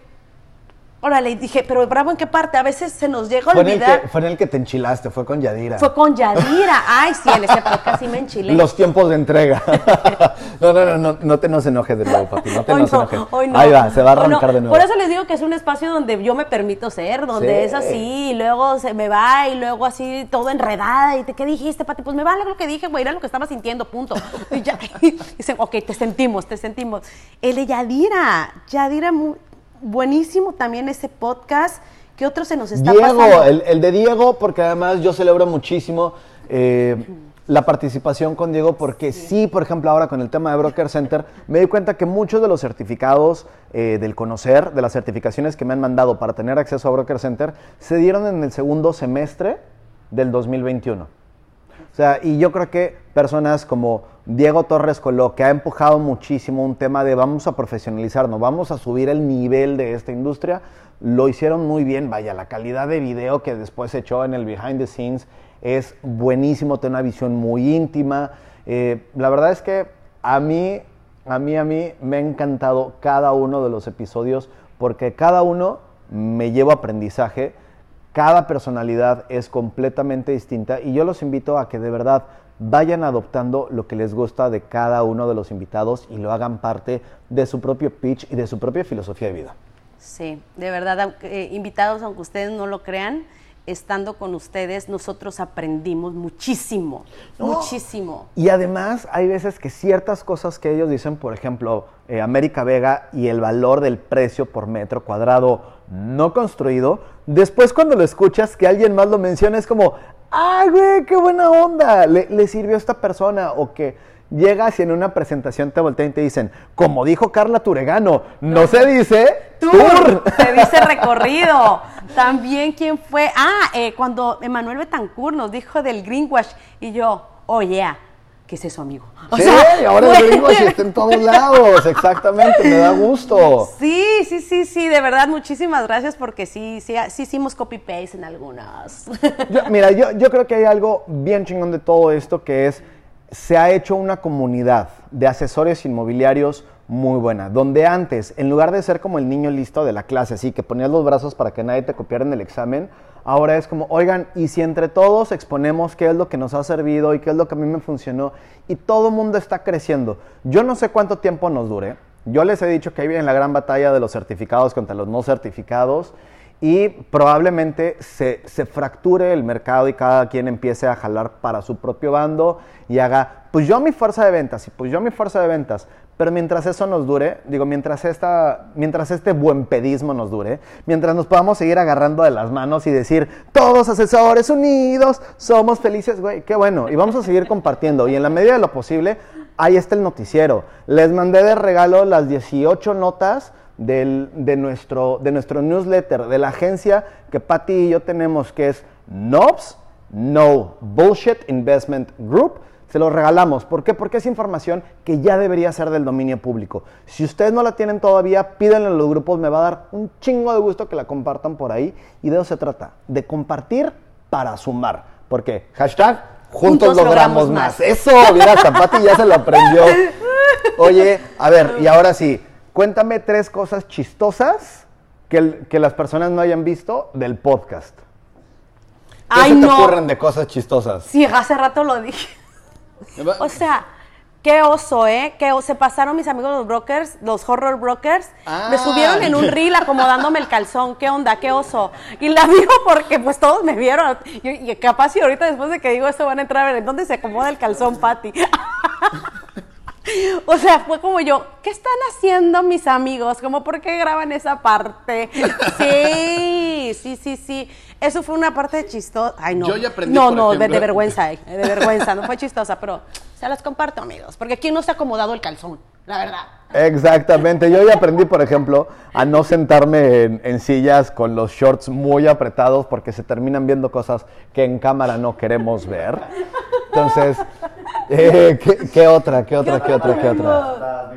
Órale, dije, pero bravo en qué parte, a veces se nos llega a Fue en, el olvidar. que, fue en el que te enchilaste, fue con Yadira. Fue con Yadira. Ay, sí, en ese podcast sí me enchilé. Los tiempos de entrega. no, no, no, no, no te nos enojes de nuevo, papi. No te Hoy nos no, enojes. hoy no. Ahí va, se va a arrancar de nuevo. Por eso les digo que es un espacio donde yo me permito ser, donde Sí. es así, y luego se me va, y luego así todo enredada, y te, ¿qué dijiste, Pati? Pues me vale lo que dije, güey, era lo que estaba sintiendo, punto. Y ya, y dicen, ok, te sentimos, te sentimos. El de Yadira, Yadira, buenísimo también ese podcast. ¿Qué otro se nos está Diego, pasando? el, el de Diego, porque además yo celebro muchísimo eh, la participación con Diego, porque sí. por ejemplo, ahora con el tema de Broker Center, me di cuenta que muchos de los certificados eh, del conocer, de las certificaciones que me han mandado para tener acceso a Broker Center, se dieron en el segundo semestre del 2021. O sea, y yo creo que personas como Diego Torres Coló, que ha empujado muchísimo un tema de vamos a profesionalizarnos, vamos a subir el nivel de esta industria, lo hicieron muy bien. Vaya, la calidad de video que después se echó en el behind the scenes es buenísimo, tiene una visión muy íntima. Eh, la verdad es que a mí, a mí, a mí me ha encantado cada uno de los episodios porque cada uno me lleva aprendizaje cada personalidad es completamente distinta y yo los invito a que de verdad vayan adoptando lo que les gusta de cada uno de los invitados y lo hagan parte de su propio pitch y de su propia filosofía de vida. Sí, de verdad, eh, invitados, aunque ustedes no lo crean, estando con ustedes, nosotros aprendimos muchísimo, muchísimo. Y además hay veces que ciertas cosas que ellos dicen, por ejemplo, eh, América Vega y el valor del precio por metro cuadrado no construido, después cuando lo escuchas que alguien más lo menciona es como, ¡ay, güey, qué buena onda! Le, le sirvió a esta persona o que llegas y en una presentación te voltean y te dicen, como dijo Carla Turegano, no se dice Tour, se dice recorrido. También, ¿quién fue? Ah, eh, cuando Emanuel Betancourt nos dijo del greenwash y yo, oh yeah, ¿qué es eso, amigo? O Sí, sea, ahora el gringo sí está en todos lados, exactamente, me da gusto. Sí, sí, sí, sí, de verdad, muchísimas gracias porque sí, sí, sí hicimos copy-paste en algunas. Yo- mira, yo, yo creo que hay algo bien chingón de todo esto que es, se ha hecho una comunidad de asesores inmobiliarios muy buena, donde antes, en lugar de ser como el niño listo de la clase, así que ponías los brazos para que nadie te copiara en el examen, ahora es como, oigan, y si entre todos exponemos qué es lo que nos ha servido y qué es lo que a mí me funcionó, y todo el mundo está creciendo. Yo no sé cuánto tiempo nos dure. Yo les he dicho que ahí viene la gran batalla de los certificados contra los no certificados y probablemente se, se fracture el mercado y cada quien empiece a jalar para su propio bando y haga, pues yo mi fuerza de ventas y pues yo mi fuerza de ventas. Pero mientras eso nos dure, digo, mientras, esta, mientras este buen pedismo nos dure, mientras nos podamos seguir agarrando de las manos y decir, todos asesores unidos, somos felices, güey, qué bueno. Y vamos a seguir compartiendo. Y en la medida de lo posible, ahí está el noticiero. Les mandé de regalo las 18 notas del- de, nuestro, de nuestro newsletter, de la agencia que Patty y yo tenemos, que es NOBS, No Bullshit Investment Group. Se los regalamos. ¿Por qué? Porque es información que ya debería ser del dominio público. Si ustedes no la tienen todavía, pídanla en los grupos. Me va a dar un chingo de gusto que la compartan por ahí. Y de eso se trata, de compartir para sumar. ¿Por qué? Hashtag juntos, Juntos logramos logramos más. más. Eso, mira, hasta Pati ya se lo aprendió. Oye, a ver, y ahora sí, cuéntame tres cosas chistosas que, el- que las personas no hayan visto del podcast. ¿Qué Ay, se te no. ocurren de cosas chistosas? Sí, hace rato lo dije. O sea, qué oso, ¿eh? Que se pasaron mis amigos los brokers, los horror brokers. Ah. Me subieron en un reel acomodándome el calzón. ¿Qué onda? ¿Qué oso? Y la digo porque pues todos me vieron. Y, y capaz y ahorita después de que digo esto van a entrar a ver en dónde se acomoda el calzón, Patty. O sea, fue como yo, ¿qué están haciendo mis amigos? Como, ¿por qué graban esa parte? Sí, sí, sí, sí. Eso fue una parte chistosa. Ay, no. Yo ya aprendí, No, por no, de, ejemplo- de vergüenza, eh, de vergüenza. No fue chistosa, pero se las comparto, amigos. Porque aquí no se ha acomodado el calzón, la verdad. Exactamente, yo ya aprendí, por ejemplo, a no sentarme en, en sillas con los shorts muy apretados porque se terminan viendo cosas que en cámara no queremos ver. Entonces, eh, ¿qué, qué otra, qué otra, qué otra, qué otra?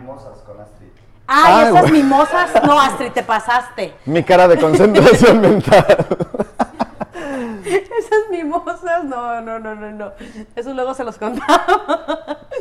Ay, Ay, esas güey. mimosas. No, Astrid, te pasaste. Mi cara de concentración mental. Esas mimosas, no, no, no, no, no. Eso luego se los contaba.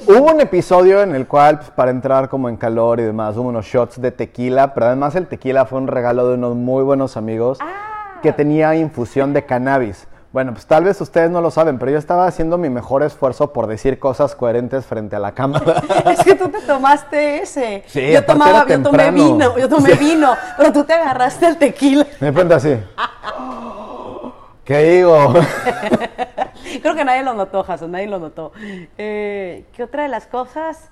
Hubo un episodio en el cual, pues, para entrar como en calor y demás, hubo unos shots de tequila, pero además el tequila fue un regalo de unos muy buenos amigos Ah. que tenía infusión de cannabis. Bueno, pues tal vez ustedes no lo saben, pero yo estaba haciendo mi mejor esfuerzo por decir cosas coherentes frente a la cámara. Es que tú te tomaste ese. Sí, yo tomaba, yo tomé vino, yo tomé vino, pero tú te agarraste el tequila. Me cuenta así. ¿Qué digo? Creo que nadie lo notó, Jason, nadie lo notó. Eh, ¿Qué otra de las cosas?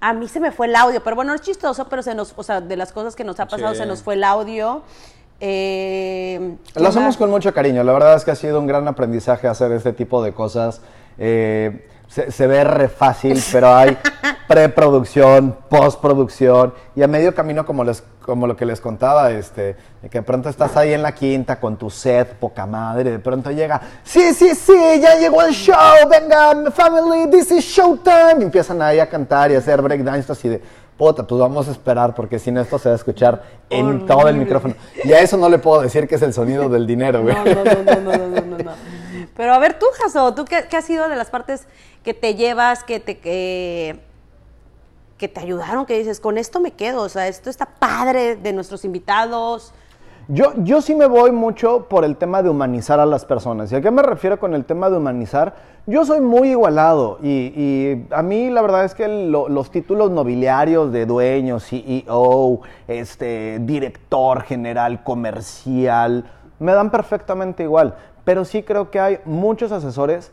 A mí se me fue el audio, pero bueno, es chistoso, pero se nos, o sea, de las cosas que nos ha pasado, Sí. se nos fue el audio. Eh, ¿qué Lo hacemos más? con mucho cariño. La verdad es que ha sido un gran aprendizaje hacer este tipo de cosas. Eh, se, se ve re fácil, pero hay preproducción, postproducción y a medio camino, como, les, como lo que les contaba, este, de que de pronto estás ahí en la quinta con tu set, poca madre, de pronto llega, sí, sí, sí, ya llegó el show, venga, family, this is showtime. Y empiezan ahí a cantar y a hacer breakdance así de, puta, pues vamos a esperar porque sin esto se va a escuchar en todo el micrófono. Y a eso no le puedo decir que es el sonido del dinero, güey. No, no, no, no, no, no, no, no. Pero a ver, tú, Jaso, ¿tú qué, qué ha sido de las partes que te llevas, que te, que, que te ayudaron, que dices, con esto me quedo? O sea, esto está padre de nuestros invitados. Yo, yo sí me voy mucho por el tema de humanizar a las personas. ¿Y a qué me refiero con el tema de humanizar? Yo soy muy igualado y, y a mí la verdad es que lo- los títulos nobiliarios de dueño, CEO, este, director general comercial, me dan perfectamente igual. Pero sí creo que hay muchos asesores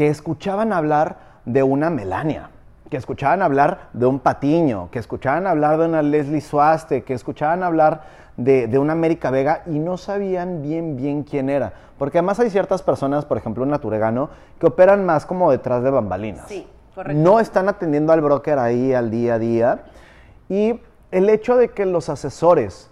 que escuchaban hablar de una Melania que escuchaban hablar de un Patiño, que escuchaban hablar de una Leslie Suaste, que escuchaban hablar de, de una América Vega y no sabían bien, bien quién era. Porque además hay ciertas personas, por ejemplo un naturegano, que operan más como detrás de bambalinas. Sí, correcto. No están atendiendo al broker ahí al día a día. Y el hecho de que los asesores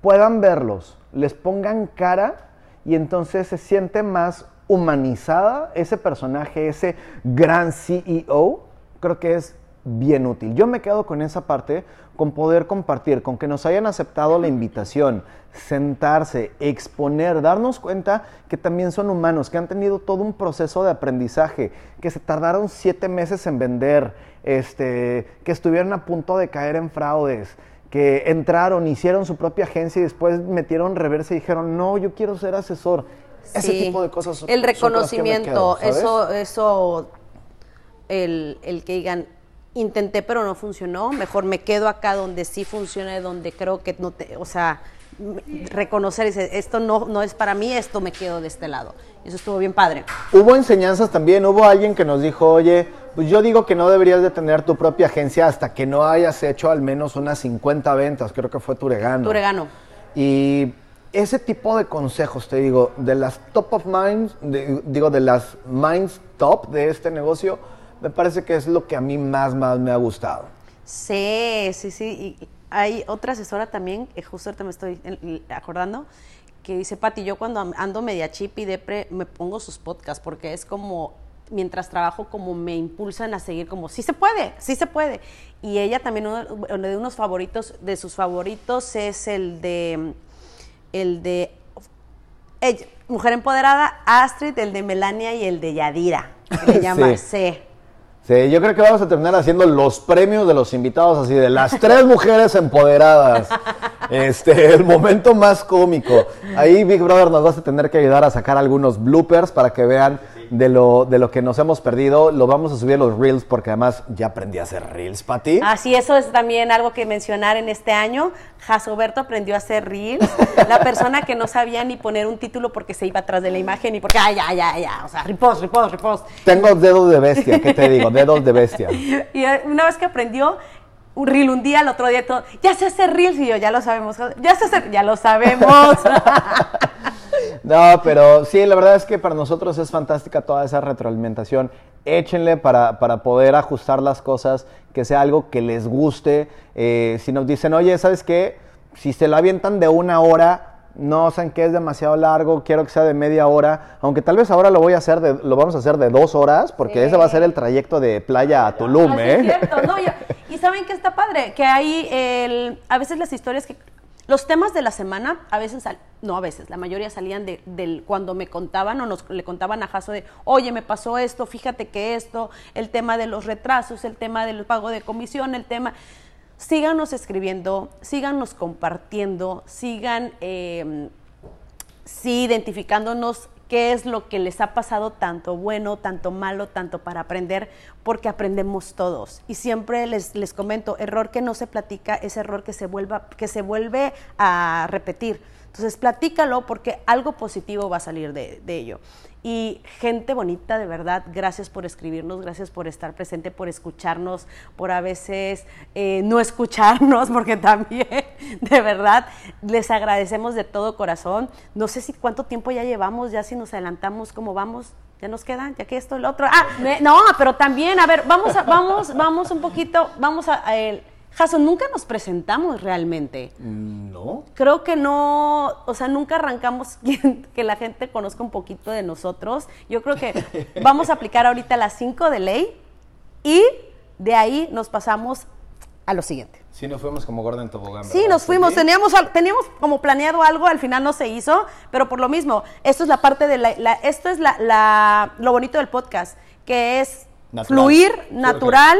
puedan verlos, les pongan cara y entonces se siente más humanizada ese personaje, ese gran CEO, creo que es bien útil. Yo me quedo con esa parte, con poder compartir, con que nos hayan aceptado la invitación, sentarse, exponer, darnos cuenta que también son humanos, que han tenido todo un proceso de aprendizaje, que se tardaron siete meses en vender, este, que estuvieron a punto de caer en fraudes, que entraron, hicieron su propia agencia y después metieron reversa y dijeron, no, yo quiero ser asesor. Ese Sí. tipo de cosas. El reconocimiento, eso, eso, el, el que digan, intenté pero no funcionó, mejor me quedo acá donde sí funciona, donde creo que no te, o sea, reconocer, ese, esto no, no es para mí, esto me quedo de este lado. Eso estuvo bien padre. Hubo enseñanzas también, hubo alguien que nos dijo, oye, pues yo digo que no deberías de tener tu propia agencia hasta que no hayas hecho al menos unas 50 ventas, creo que fue Turegano. Turegano. Y ese tipo de consejos, te digo, de las top of minds, digo, de las minds top de este negocio, me parece que es lo que a mí más, más me ha gustado. Sí, sí, sí. Y hay otra asesora también, justo ahorita me estoy acordando, que dice, Pati, yo cuando ando media chip y depre, me pongo sus podcasts porque es como, mientras trabajo, como me impulsan a seguir como, sí se puede, sí se puede. Y ella también, uno, uno de unos favoritos, de sus favoritos es el de, el de, ella, Mujer Empoderada, Astrid, el de Melania y el de Yadira, que le llama Sí. C. Sí, yo creo que vamos a terminar haciendo los premios de los invitados, así de las tres mujeres empoderadas. Este, el momento más cómico. Ahí Big Brother nos vas a tener que ayudar a sacar algunos bloopers para que vean de lo, de lo que nos hemos perdido. Lo vamos a subir a los reels porque además ya aprendí a hacer reels, Pati. Así, eso es también algo que mencionar en este año. Jasoberto aprendió a hacer reels. La persona que no sabía ni poner un título porque se iba atrás de la imagen y porque, ay, ya, ya, ya. O sea, repost, repost, repost. Tengo dedos de bestia, ¿qué te digo? Dedos de bestia. Y eh, una vez que aprendió un reel un día, el otro día todo, ya sé hacer reels y yo, ya lo sabemos, ya sé hacer, ya lo sabemos. No, pero sí, la verdad es que para nosotros es fantástica toda esa retroalimentación. Échenle para, para poder ajustar las cosas, que sea algo que les guste. Eh, si nos dicen, oye, ¿sabes qué? Si se lo avientan de una hora, no saben que es demasiado largo, quiero que sea de media hora, aunque tal vez ahora lo voy a hacer, de- lo vamos a hacer de dos horas, porque Sí. ese va a ser el trayecto de playa a Tulum, Así ¿eh? es cierto, no, y, y saben que está padre, que hay el, a veces las historias que los temas de la semana, a veces, sal- no a veces, la mayoría salían de, del cuando me contaban o nos, le contaban a Jaso de, oye, me pasó esto, fíjate que esto, el tema de los retrasos, el tema del pago de comisión, el tema... Síganos escribiendo, síganos compartiendo, sigan eh, sí identificándonos qué es lo que les ha pasado tanto bueno, tanto malo, tanto para aprender, porque aprendemos todos. Y siempre les, les comento, error que no se platica es error que se, vuelva, que se vuelve a repetir. Entonces, platícalo porque algo positivo va a salir de, de ello. Y gente bonita, de verdad, gracias por escribirnos, gracias por estar presente, por escucharnos, por a veces eh, no escucharnos, porque también, de verdad, les agradecemos de todo corazón. No sé si cuánto tiempo ya llevamos, ya si nos adelantamos, cómo vamos. Ya nos quedan, ya que esto, el otro. Ah, no, pero también, a ver, vamos, a, vamos, vamos un poquito, vamos a, a el. Jason, nunca nos presentamos realmente. No. Creo que no, o sea, nunca arrancamos que la gente conozca un poquito de nosotros. Yo creo que vamos a aplicar ahorita las 5 de ley y de ahí nos pasamos a lo siguiente. Sí, nos fuimos como Gordon Tobogán. Sí, nos fuimos, ¿Sí? teníamos, teníamos como planeado algo, al final no se hizo, pero por lo mismo, esto es la parte de la, la- esto es la, la- lo bonito del podcast, que es Natural. fluir, natural.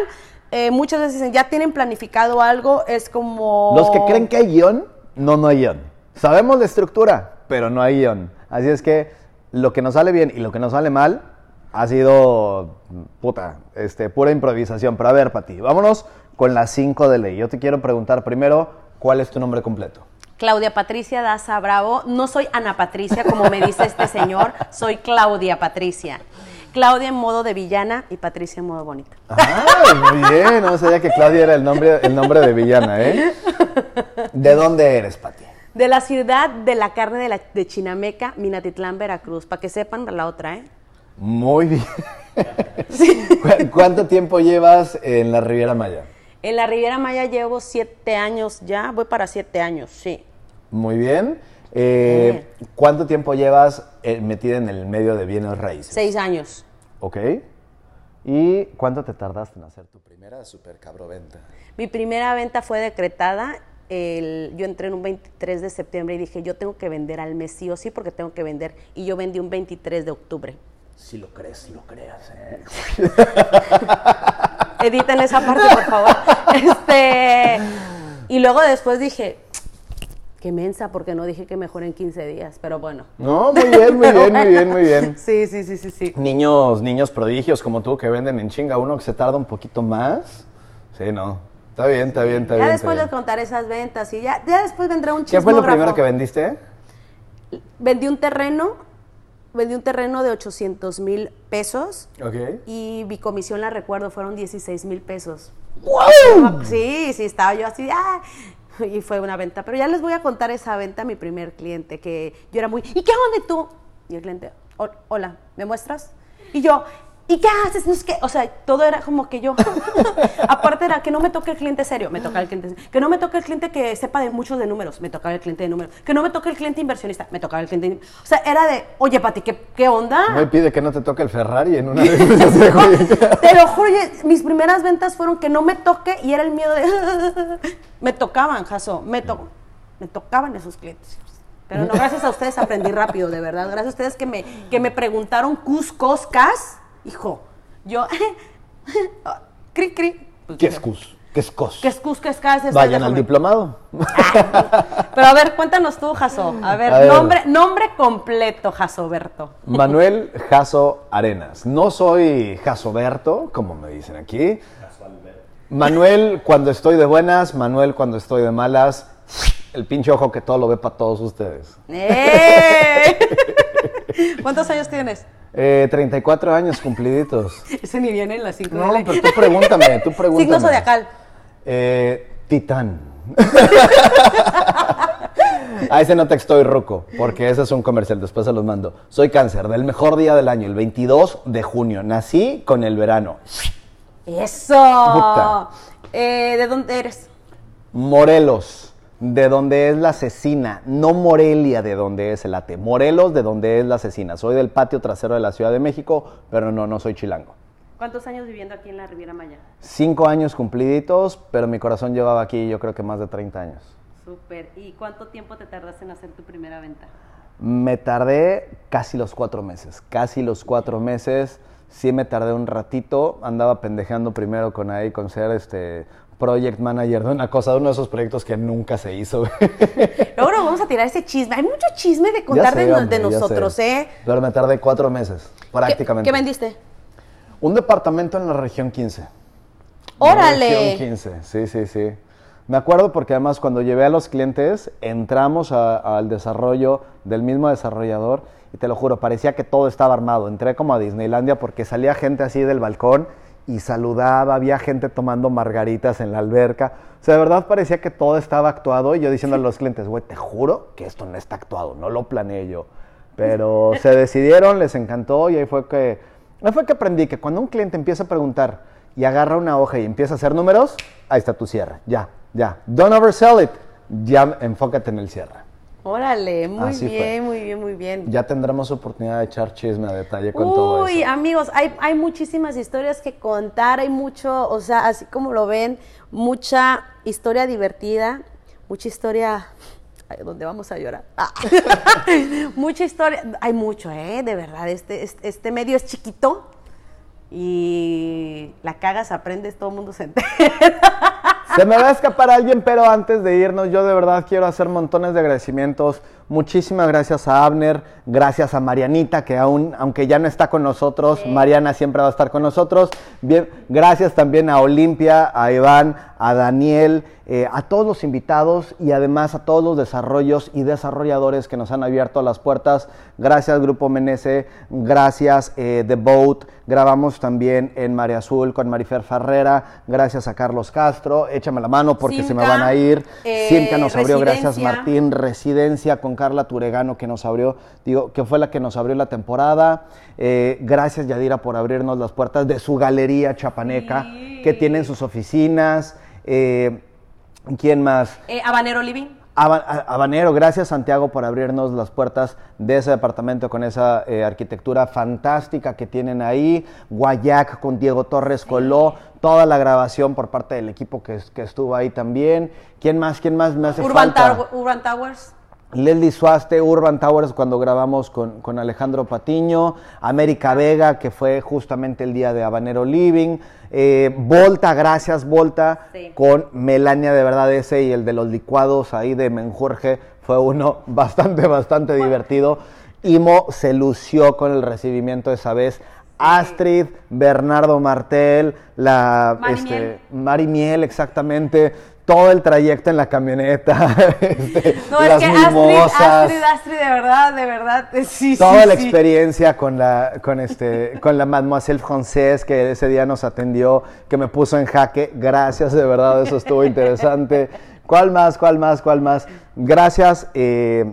Eh, muchas veces dicen, ya tienen planificado algo, es como... Los que creen que hay guion, no, no hay guion. Sabemos la estructura, pero no hay guion. Así es que lo que nos sale bien y lo que nos sale mal ha sido, puta, este, pura improvisación. Pero a ver, Pati, vámonos con las 5 de ley. Yo te quiero preguntar primero, ¿cuál es tu nombre completo? Claudia Patricia Daza Bravo. No soy Ana Patricia, como me dice este señor, soy Claudia Patricia. Claudia en modo de villana y Patricia en modo bonita. Ah, muy bien. No sabía que Claudia era el nombre, el nombre de villana, ¿eh? ¿De dónde eres, Pati? De la ciudad de la carne de, la, de Chinameca, Minatitlán, Veracruz. Para que sepan la otra, ¿eh? Muy bien. ¿Cu- ¿Cuánto tiempo llevas en la Riviera Maya? En la Riviera Maya llevo siete años ya, voy para siete años, sí. Muy bien. Eh, ¿Cuánto tiempo llevas eh, metida en el medio de bienes raíces? Seis años. Ok. ¿Y cuánto te tardaste en hacer tu primera super cabroventa? Mi primera venta fue decretada. el- yo entré en un 23 de septiembre y dije, yo tengo que vender al mes sí o sí porque tengo que vender. Y yo vendí un 23 de octubre. Si lo crees, lo creas. ¿eh? Editen esa parte, por favor. Este, y luego después dije, qué mensa, porque no dije que mejor en 15 días, pero bueno. No, muy bien, muy bien, muy bien, muy bien. Sí, sí, sí, sí, sí. Niños, niños prodigios como tú que venden en chinga, uno que se tarda un poquito más. Sí, no. Está bien, está bien, está Ya bien. después está les contaré esas ventas y ya, ya después vendrá un ¿Qué fue lo chismógrafo. primero que vendiste? Vendí un terreno, vendí un terreno de 800 mil pesos Ok. y mi comisión, la recuerdo, fueron 16 mil pesos. ¡Wow! Sí, sí, estaba yo así, ¡ah! y fue una venta. Pero ya les voy a contar esa venta a mi primer cliente, que yo era muy, ¿y qué onda tú? Y el cliente, "Hol- hola, ¿me muestras? Y yo, ¿y qué haces? No es que, o sea, todo era como que yo, aparte era que no me toque el cliente serio, me toca el cliente serio. que no me toque el cliente que sepa de muchos de números, me tocaba el cliente de números, que no me toque el cliente inversionista, me tocaba el cliente, in- o sea, era de, oye, Pati, ¿qué, qué onda? Me pide que no te toque el Ferrari en una de güey. Te lo juro, oye, mis primeras ventas fueron que no me toque y era el miedo de... me tocaban, Jaso, me, to- me tocaban esos clientes. Pero no, gracias a ustedes aprendí rápido, de verdad. Gracias a ustedes que me, que me preguntaron cuscos, cas. Hijo, yo... cri, cri. Pues ¿Qué es cus? ¿Qué es cos? ¿Qué es cus, qué es cas? Vayan al diplomado. Pero a ver, cuéntanos tú, Jaso. A ver, A ver. Nombre, nombre completo, Jasoberto. Manuel Jaso Arenas. No soy Jasoberto, como me dicen aquí. Manuel cuando estoy de buenas, Manuel cuando estoy de malas. El pinche ojo que todo lo ve para todos ustedes. ¡Eh! ¿Cuántos años tienes? Eh, 34 años cumpliditos. Ese ni viene en las cinco No, de ley. pero tú pregúntame, tú pregúntame. Signo zodiacal. Eh, titán. A ese no te estoy ruco, porque ese es un comercial, después se los mando. Soy cáncer, del mejor día del año, el 22 de junio. Nací con el verano. ¡Eso! Eh, ¿De dónde eres? Morelos, de donde es la asesina. No Morelia, de donde es el ate. Morelos, de donde es la asesina. Soy del patio trasero de la Ciudad de México, pero no, no soy chilango. ¿Cuántos años viviendo aquí en la Riviera Maya? Cinco años cumpliditos, pero mi corazón llevaba aquí yo creo que más de 30 años. Súper. ¿Y cuánto tiempo te tardaste en hacer tu primera venta? Me tardé casi los cuatro meses, casi los cuatro meses. Sí me tardé un ratito, andaba pendejeando primero con ahí, con ser este project manager de una cosa, de uno de esos proyectos que nunca se hizo. Luego nos vamos a tirar ese chisme. Hay mucho chisme de contar de, de, nosotros, ¿eh? Pero me tardé cuatro meses, prácticamente. ¿Qué, vendiste? Un departamento en la región 15. ¡Órale! región 15, sí, sí, sí. Me acuerdo porque además cuando llevé a los clientes, entramos al desarrollo del mismo desarrollador y te lo juro, parecía que todo estaba armado. Entré como a Disneylandia porque salía gente así del balcón y saludaba, había gente tomando margaritas en la alberca. O sea, de verdad parecía que todo estaba actuado y yo diciendo a los clientes, güey, te juro que esto no está actuado, no lo planeé yo. Pero se decidieron, les encantó y ahí fue que, ahí fue que aprendí que cuando un cliente empieza a preguntar y agarra una hoja y empieza a hacer números, ahí está tu cierre, ya, ya. Don't oversell it, ya enfócate en el cierre. Órale, muy bien, muy bien, muy bien. Ya tendremos oportunidad de echar chisme a detalle con todo eso. Uy, amigos, hay, hay muchísimas historias que contar, hay mucho, o sea, así como lo ven, mucha historia divertida, mucha historia donde vamos a llorar. Ah. mucha historia, hay mucho, ¿eh? De verdad, este, este, este, medio es chiquito y la cagas, aprendes, todo el mundo se entera. Se me va a escapar alguien, pero antes de irnos, yo de verdad quiero hacer montones de agradecimientos. Muchísimas gracias a Abner, gracias a Marianita, que aún, aunque ya no está con nosotros, Mariana siempre va a estar con nosotros. Bien, gracias también a Olimpia, a Iván, a Daniel, eh, a todos los invitados y además a todos los desarrollos y desarrolladores que nos han abierto las puertas. Gracias Grupo Menese, gracias eh, The Boat, grabamos también en María Azul con Marifer Ferrera, gracias a Carlos Castro, échame la mano porque se me van a ir. Eh, nos abrió, gracias Martín, Residencia con Carla Turegano que nos abrió, digo, que fue la que nos abrió la temporada. Eh, gracias Yadira por abrirnos las puertas de su galería chapaneca que tiene sus oficinas. Eh, ¿Quién más? Eh, Habanero Living. Habanero, gracias Santiago por abrirnos las puertas de ese departamento con esa eh, arquitectura fantástica que tienen ahí. Guayac con Diego Torres Coló, toda la grabación por parte del equipo que, estuvo ahí también. ¿Quién más? ¿Quién más me hace Urban falta? Urban Towers. Leslie Suaste, Urban Towers cuando grabamos con, Alejandro Patiño, América Vega, que fue justamente el día de Habanero Living, eh, Volta, gracias Volta, con Melania de verdad ese y el de los licuados ahí de Menjurje, fue uno bastante, bastante divertido. Imo se lució con el recibimiento esa vez. Astrid, Bernardo Martel, la Mari este, Mari Miel, exactamente todo el trayecto en la camioneta. Este, no, es que Astrid, Astrid, de verdad, de verdad, eh, sí, Toda la experiencia con la, con este, con la Mademoiselle Française que ese día nos atendió, que me puso en jaque. Gracias, de verdad, eso estuvo interesante. ¿Cuál más? ¿Cuál más? ¿Cuál más? Gracias. Eh,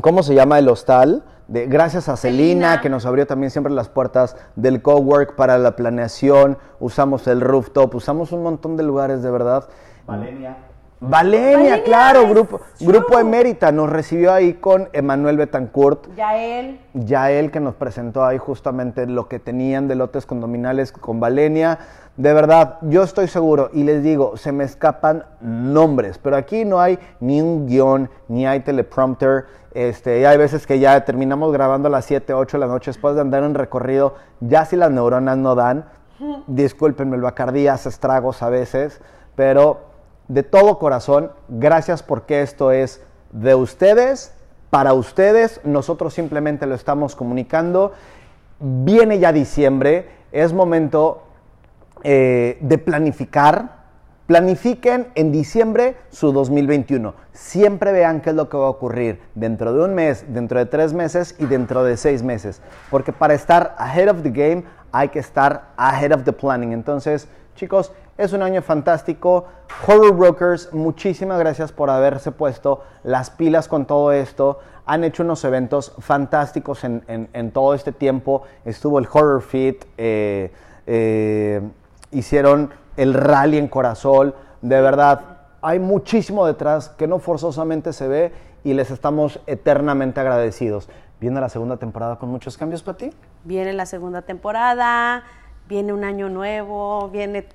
¿Cómo se llama el hostal? De, gracias a Celina, que nos abrió también siempre las puertas del cowork para la planeación. Usamos el rooftop, usamos un montón de lugares, de verdad. Valenia. Valenia, claro, grupo, grupo Emérita nos recibió ahí con Emanuel Betancourt. Ya él. Ya él que nos presentó ahí justamente lo que tenían de lotes condominales con Valenia. De verdad, yo estoy seguro y les digo, se me escapan nombres, pero aquí no hay ni un guion, ni hay teleprompter. Este, y hay veces que ya terminamos grabando a las 7, 8 de la noche después de andar en recorrido, ya si las neuronas no dan, discúlpenme, el bacardí hace estragos a veces, pero de todo corazón, gracias porque esto es de ustedes, para ustedes, nosotros simplemente lo estamos comunicando. Viene ya diciembre, es momento eh, de planificar. Planifiquen en diciembre su 2021. Siempre vean qué es lo que va a ocurrir dentro de un mes, dentro de tres meses y dentro de seis meses. Porque para estar ahead of the game hay que estar ahead of the planning. Entonces, chicos, es un año fantástico. Horror Brokers, muchísimas gracias por haberse puesto las pilas con todo esto. Han hecho unos eventos fantásticos en, todo este tiempo. Estuvo el Horror Fit, eh, eh, hicieron el rally en Corazón. De verdad, hay muchísimo detrás que no forzosamente se ve y les estamos eternamente agradecidos. ¿Viene la segunda temporada con muchos cambios para ti? Viene la segunda temporada, viene un año nuevo, viene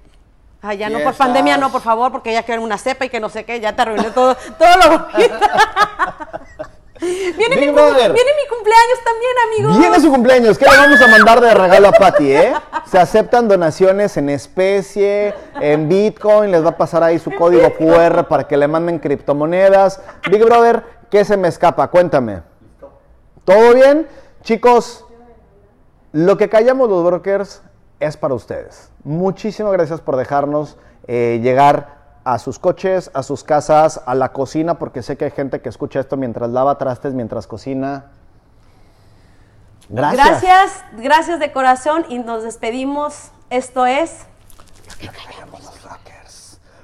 Ay, ya no, por pandemia no, por favor, porque ya quieren una cepa y que no sé qué, ya te arruiné todo, todo lo. Viene mi, viene mi, cumpleaños también, amigos. Viene su cumpleaños. ¿Qué le vamos a mandar de regalo a Patty, eh? Se aceptan donaciones en especie, en Bitcoin. Les va a pasar ahí su código QR para que le manden criptomonedas. Big Brother, ¿qué se me escapa? Cuéntame. ¿Todo bien? Chicos, lo que callamos los brokers es para ustedes. Muchísimas gracias por dejarnos eh, llegar a sus coches, a sus casas, a la cocina, porque sé que hay gente que escucha esto mientras lava trastes, mientras cocina. Gracias. Gracias, gracias de corazón y nos despedimos. Esto es...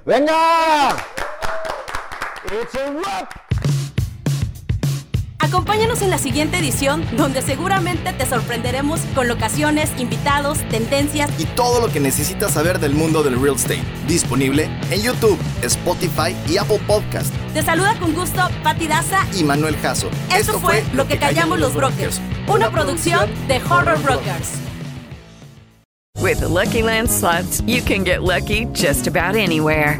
¡Venga! It's a Acompáñanos en la siguiente edición, donde seguramente te sorprenderemos con locaciones, invitados, tendencias y todo lo que necesitas saber del mundo del real estate. Disponible en YouTube, Spotify y Apple Podcast. Te saluda con gusto Pati Daza y Manuel Jasso. Esto, fue Lo que callamos los brokers, una producción de Horror Brokers. With the Lucky Land slots, you can get lucky just about anywhere.